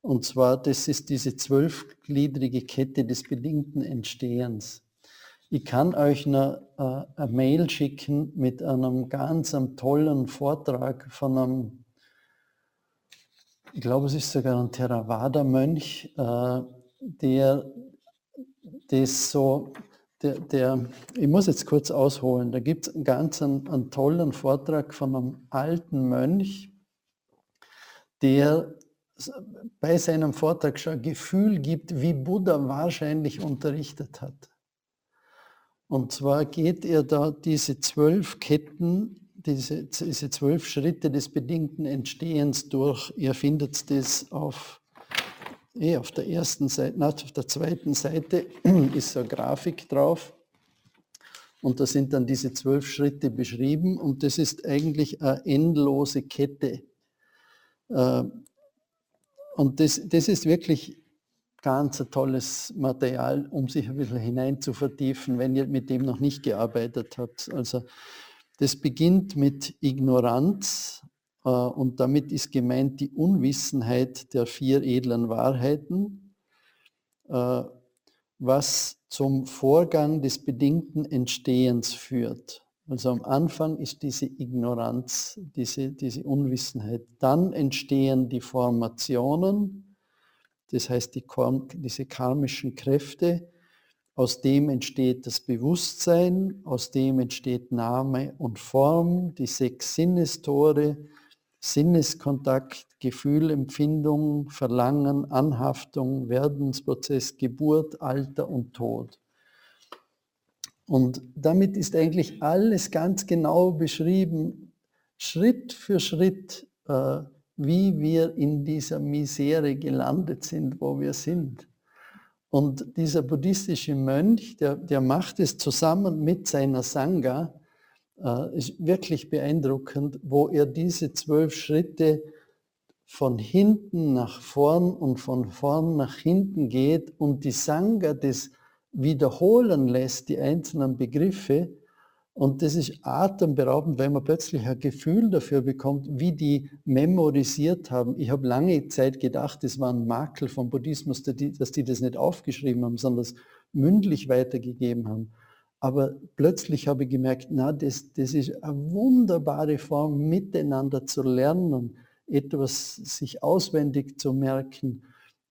Und zwar, das ist diese zwölfgliedrige Kette des bedingten Entstehens. Ich kann euch eine, äh, eine Mail schicken mit einem ganz einem tollen Vortrag von einem, ich glaube, es ist sogar ein Theravada-Mönch, äh, der das so, der, der, ich muss jetzt kurz ausholen, da gibt es einen ganz einen, einen tollen Vortrag von einem alten Mönch, der bei seinem Vortrag schon Gefühl gibt, wie Buddha wahrscheinlich unterrichtet hat. Und zwar geht er da diese zwölf Ketten, diese, diese zwölf Schritte des bedingten Entstehens durch. Ihr findet das auf, eh, auf der ersten Seite, na, auf der zweiten Seite ist so eine Grafik drauf. Und da sind dann diese zwölf Schritte beschrieben und das ist eigentlich eine endlose Kette. Äh, und das, das ist wirklich ganz ein tolles Material, um sich ein bisschen hinein zu vertiefen, wenn ihr mit dem noch nicht gearbeitet habt. Also das beginnt mit Ignoranz und damit ist gemeint die Unwissenheit der vier edlen Wahrheiten, äh, was zum Vorgang des bedingten Entstehens führt. Also am Anfang ist diese Ignoranz, diese, diese Unwissenheit. Dann entstehen die Formationen, das heißt die, diese karmischen Kräfte. Aus dem entsteht das Bewusstsein, aus dem entsteht Name und Form, die sechs Sinnestore, Sinneskontakt, Gefühlempfindung, Verlangen, Anhaftung, Werdensprozess, Geburt, Alter und Tod. Und damit ist eigentlich alles ganz genau beschrieben, Schritt für Schritt, äh, wie wir in dieser Misere gelandet sind, wo wir sind. Und dieser buddhistische Mönch, der, der macht es zusammen mit seiner Sangha, äh, ist wirklich beeindruckend, wo er diese zwölf Schritte von hinten nach vorn und von vorn nach hinten geht und die Sangha das wiederholen lässt, die einzelnen Begriffe. Und das ist atemberaubend, weil man plötzlich ein Gefühl dafür bekommt, wie die memorisiert haben. Ich habe lange Zeit gedacht, das war ein Makel vom Buddhismus, dass die das nicht aufgeschrieben haben, sondern das mündlich weitergegeben haben. Aber plötzlich habe ich gemerkt, na, das, das ist eine wunderbare Form, miteinander zu lernen, etwas sich auswendig zu merken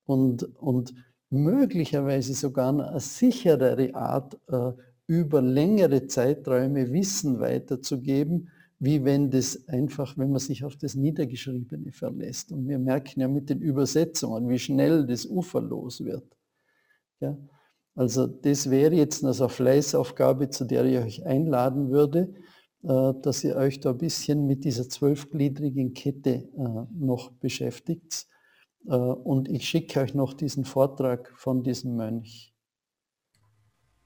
und, und möglicherweise sogar eine sicherere Art, äh, über längere Zeiträume Wissen weiterzugeben, wie wenn das einfach, wenn man sich auf das Niedergeschriebene verlässt. Und wir merken ja mit den Übersetzungen, wie schnell das uferlos wird. Ja? Also das wäre jetzt eine Fleißaufgabe, zu der ich euch einladen würde, äh, dass ihr euch da ein bisschen mit dieser zwölfgliedrigen Kette äh, noch beschäftigt. Äh, und ich schicke euch noch diesen Vortrag von diesem Mönch.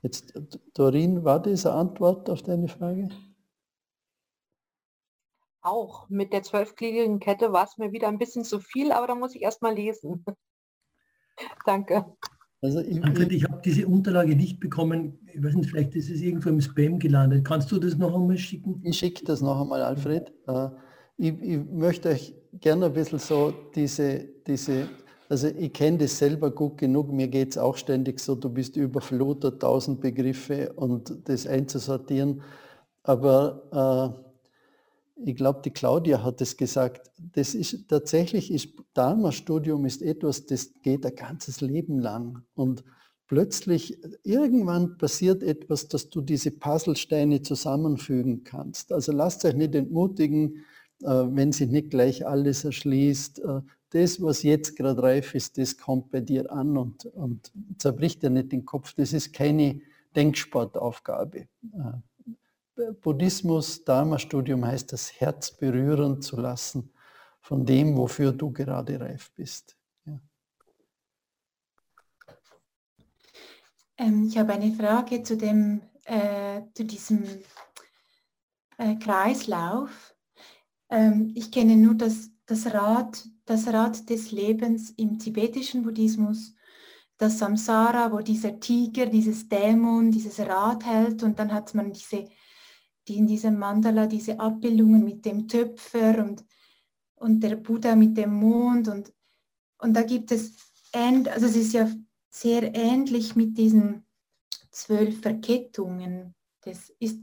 Jetzt, Dorin, war das eine Antwort auf deine Frage? Auch mit der zwölfgliedrigen Kette war es mir wieder ein bisschen zu viel, aber da muss ich erst mal lesen. Danke. Also ich, Alfred, ich habe diese Unterlage nicht bekommen. Ich weiß nicht, vielleicht ist es irgendwo im Spam gelandet. Kannst du das noch einmal schicken? Ich schicke das noch einmal, Alfred. Äh, ich, ich, möchte euch gerne ein bisschen so diese, diese also ich kenne das selber gut genug, mir geht es auch ständig so, du bist überflutet, tausend Begriffe und das einzusortieren. Aber äh, ich glaube, die Claudia hat es gesagt, das ist tatsächlich, ist, Dharma-Studium ist etwas, das geht ein ganzes Leben lang. Und plötzlich, irgendwann passiert etwas, dass du diese Puzzlesteine zusammenfügen kannst. Also lasst euch nicht entmutigen, äh, wenn sich nicht gleich alles erschließt. Äh, das, was jetzt gerade reif ist, das kommt bei dir an und, und zerbricht dir nicht den Kopf. Das ist keine Denksportaufgabe. Buddhismus, Dharma-Studium heißt, das Herz berühren zu lassen von dem, wofür du gerade reif bist. Ja. Ähm, ich habe eine Frage zu, dem, äh, zu diesem äh, Kreislauf. Ähm, ich kenne nur das, das, Rad, das Rad des Lebens im tibetischen Buddhismus, das Samsara, wo dieser Tiger, dieses Dämon, dieses Rad hält und dann hat man diese die in diesem Mandala diese Abbildungen mit dem Töpfer und, und der Buddha mit dem Mond und, und da gibt es, also es ist ja sehr ähnlich mit diesen zwölf Verkettungen. Das ist,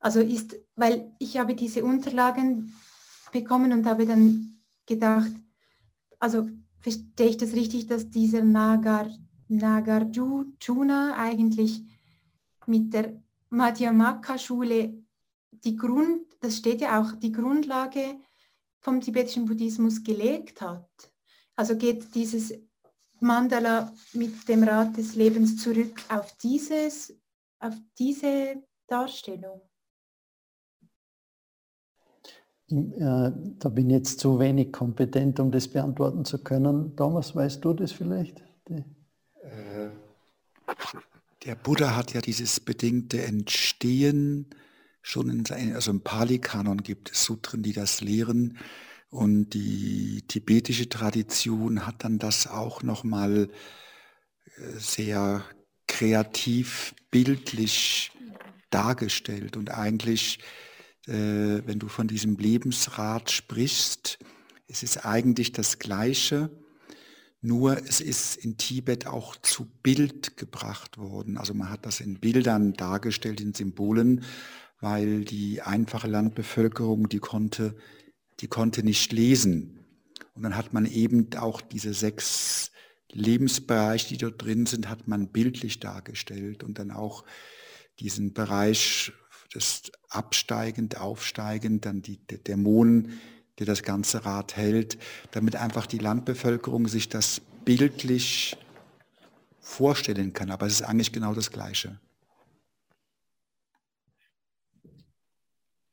also ist, weil ich habe diese Unterlagen bekommen und habe dann gedacht, also verstehe ich das richtig, dass dieser Nagar, Nagarjuna eigentlich mit der Madhyamaka-Schule die Grund, das steht ja auch, die Grundlage vom tibetischen Buddhismus gelegt hat. Also geht dieses Mandala mit dem Rat des Lebens zurück auf, dieses, auf diese Darstellung. Äh, da bin ich jetzt zu wenig kompetent, um das beantworten zu können. Thomas, weißt du das vielleicht? Äh, der Buddha hat ja dieses bedingte Entstehen schon in seinem, also im Pali-Kanon gibt es Sutren, die das lehren. Und die tibetische Tradition hat dann das auch nochmal äh, sehr kreativ, bildlich dargestellt. Und eigentlich, äh, wenn du von diesem Lebensrat sprichst, es ist eigentlich das Gleiche, nur es ist in Tibet auch zu Bild gebracht worden. Also man hat das in Bildern dargestellt, in Symbolen weil die einfache Landbevölkerung, die konnte, die konnte nicht lesen. Und dann hat man eben auch diese sechs Lebensbereiche, die dort drin sind, hat man bildlich dargestellt und dann auch diesen Bereich des absteigend, aufsteigend, dann die, der Dämonen, der das ganze Rad hält, damit einfach die Landbevölkerung sich das bildlich vorstellen kann. Aber es ist eigentlich genau das Gleiche.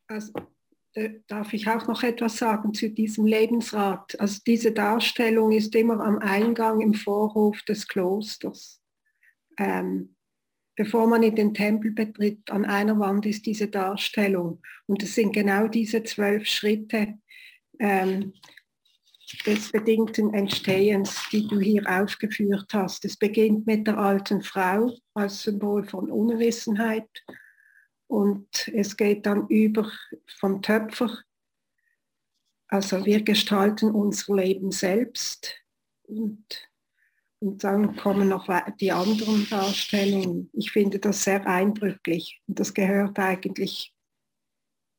Also, äh, darf ich auch noch etwas sagen zu diesem Lebensrat? Also diese Darstellung ist immer am Eingang im Vorhof des Klosters. Ähm, bevor man in den Tempel betritt, an einer Wand ist diese Darstellung. Und es sind genau diese zwölf Schritte ähm, des bedingten Entstehens, die du hier aufgeführt hast. Es beginnt mit der alten Frau als Symbol von Unwissenheit und es geht dann über vom Töpfer. Also wir gestalten unser Leben selbst und und dann kommen noch die anderen Darstellungen. Ich finde das sehr eindrücklich. Und das gehört eigentlich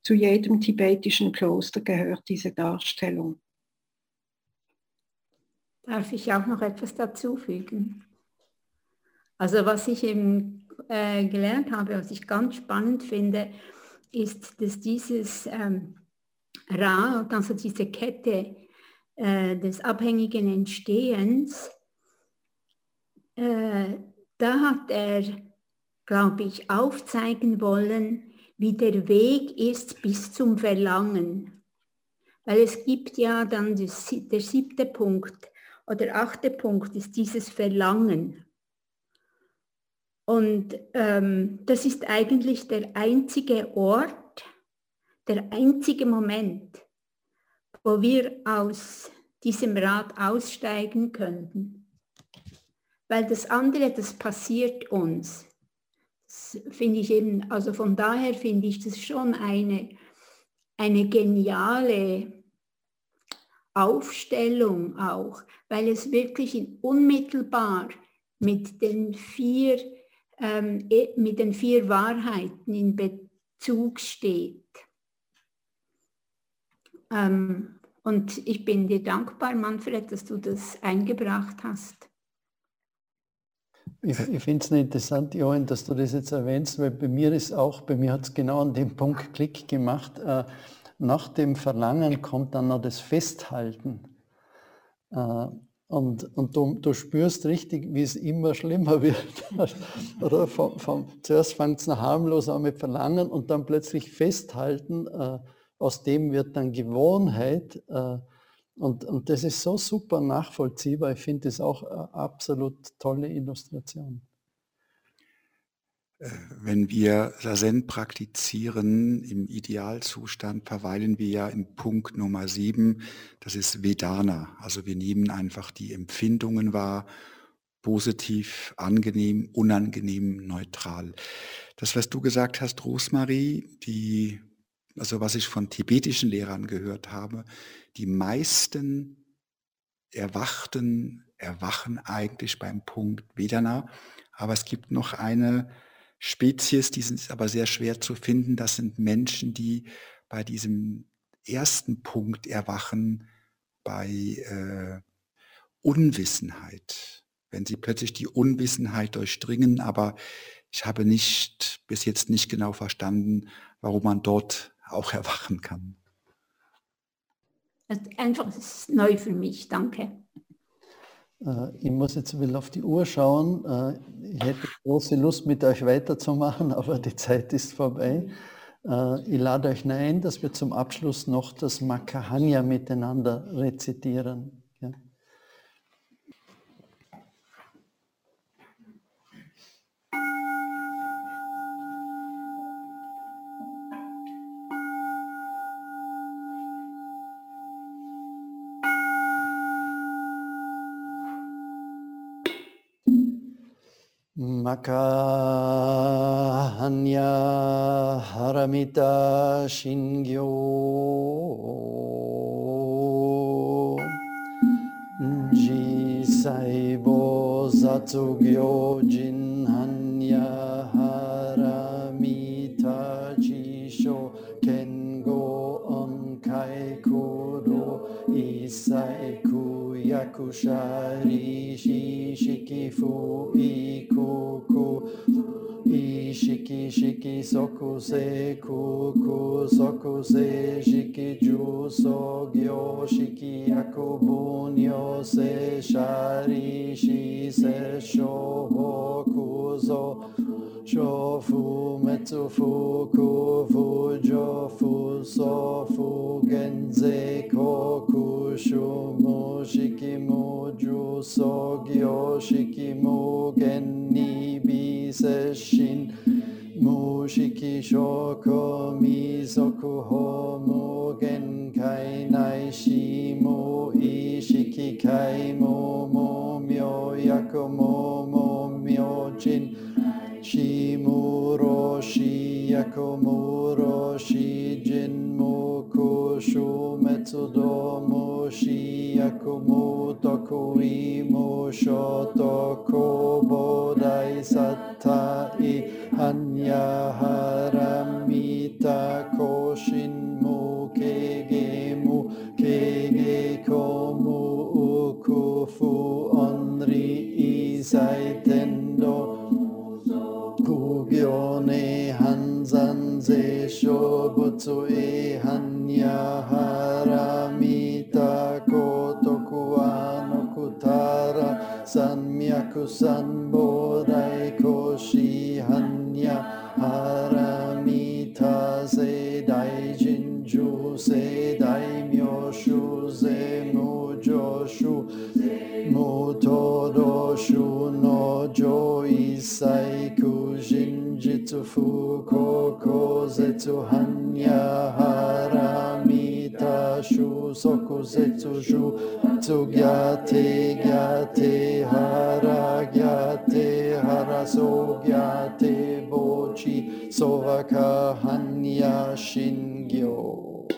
zu jedem tibetischen Kloster gehört diese Darstellung. Darf ich auch noch etwas dazufügen? Also was ich eben äh, gelernt habe, was ich ganz spannend finde, ist, dass dieses ähm, Rad, also diese Kette äh, des abhängigen Entstehens, äh, da hat er, glaube ich, aufzeigen wollen, wie der Weg ist bis zum Verlangen. Weil es gibt ja dann das, der siebte Punkt oder achte Punkt ist dieses Verlangen. Und ähm, das ist eigentlich der einzige Ort, der einzige Moment, wo wir aus diesem Rad aussteigen könnten weil das andere, das passiert uns. Das finde ich eben, also von daher finde ich das schon eine, eine geniale Aufstellung auch, weil es wirklich unmittelbar mit den vier, ähm, e, mit den vier Wahrheiten in Bezug steht. Ähm, und ich bin dir dankbar, Manfred, dass du das eingebracht hast. Ich, ich finde es interessant, Johann, dass du das jetzt erwähnst, weil bei mir ist auch, bei mir hat es genau an dem Punkt Klick gemacht. Äh, nach dem Verlangen kommt dann noch das Festhalten. Äh, und, und du, du, spürst richtig, wie es immer schlimmer wird. Oder vom, vom, zuerst fängt es noch harmlos an mit Verlangen und dann plötzlich Festhalten. Äh, aus dem wird dann Gewohnheit. Äh, und, und das ist so super nachvollziehbar. Ich finde das auch eine absolut tolle Illustration. Wenn wir Sazen praktizieren, im Idealzustand verweilen wir ja im Punkt Nummer sieben, das ist Vedana. Also wir nehmen einfach die Empfindungen wahr, positiv, angenehm, unangenehm, neutral. Das, was du gesagt hast, Rosmarie, die also was ich von tibetischen Lehrern gehört habe, die meisten Erwachten erwachen eigentlich beim Punkt Vedana, aber es gibt noch eine Spezies, die sind aber sehr schwer zu finden, das sind Menschen, die bei diesem ersten Punkt erwachen, bei äh, Unwissenheit. Wenn sie plötzlich die Unwissenheit durchdringen, aber ich habe nicht bis jetzt nicht genau verstanden, warum man dort auch erwachen kann. Einfach, neu für mich, danke. Äh, ich muss jetzt wieder auf die Uhr schauen. Äh, ich hätte große Lust, mit euch weiterzumachen, aber die Zeit ist vorbei. Äh, ich lade euch ein, dass wir zum Abschluss noch das Makahanya miteinander rezitieren. Makahanya Haramita Shingyo. Jisaibo Zatsugyo Jinhanya Haramita Jisho Kengo Onkai Isaiku Yakushari Shishiki Fu Ikuku shiki shiki soku se kuku soku se shiki ju so gyo shiki yaku bunyo se shari shi se sho hoku zo shofu metsu fuku fujo fu jo fu so fu genze koku shumu shiki mu ju so gyo shiki mu gen ni bi se 心。無識色未足法無限界内視無意識界無無明薬無無明人。シ無ロシ薬無ろシ Metsudomo Shiakumo Tokuimo Shotoko Bodai Sattai Hanya Haramita Koshin Mo Kegemu Kege Komu Ukufu Onri Isai 諸仏違反やはらみたことくわのくたら三脈三菩提古師藩やはらみた世大人中世大名衆ムトドシュノジョのサイクジン kujinjitsu fuko zetsu hanya haramita shu soku zetsu shu tsugyate gyate hara gyate hara so gyate bochi sovaka hanya shingyo.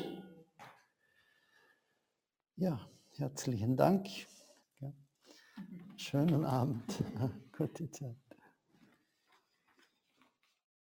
Ja, herzlichen Dank. Schönen Abend. Gute Zeit.